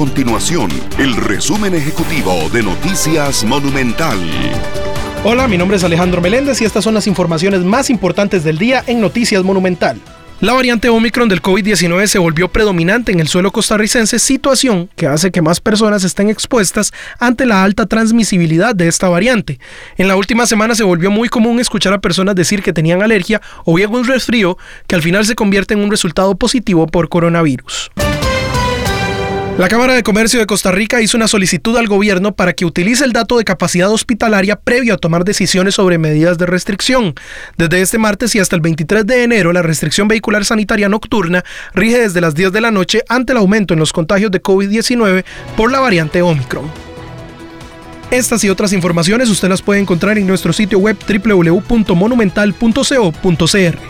continuación el resumen ejecutivo de Noticias Monumental. Hola, mi nombre es Alejandro Meléndez y estas son las informaciones más importantes del día en Noticias Monumental. La variante Omicron del COVID-19 se volvió predominante en el suelo costarricense, situación que hace que más personas estén expuestas ante la alta transmisibilidad de esta variante. En la última semana se volvió muy común escuchar a personas decir que tenían alergia o bien un resfrío que al final se convierte en un resultado positivo por coronavirus. La Cámara de Comercio de Costa Rica hizo una solicitud al gobierno para que utilice el dato de capacidad hospitalaria previo a tomar decisiones sobre medidas de restricción. Desde este martes y hasta el 23 de enero, la restricción vehicular sanitaria nocturna rige desde las 10 de la noche ante el aumento en los contagios de COVID-19 por la variante Omicron. Estas y otras informaciones usted las puede encontrar en nuestro sitio web www.monumental.co.cr.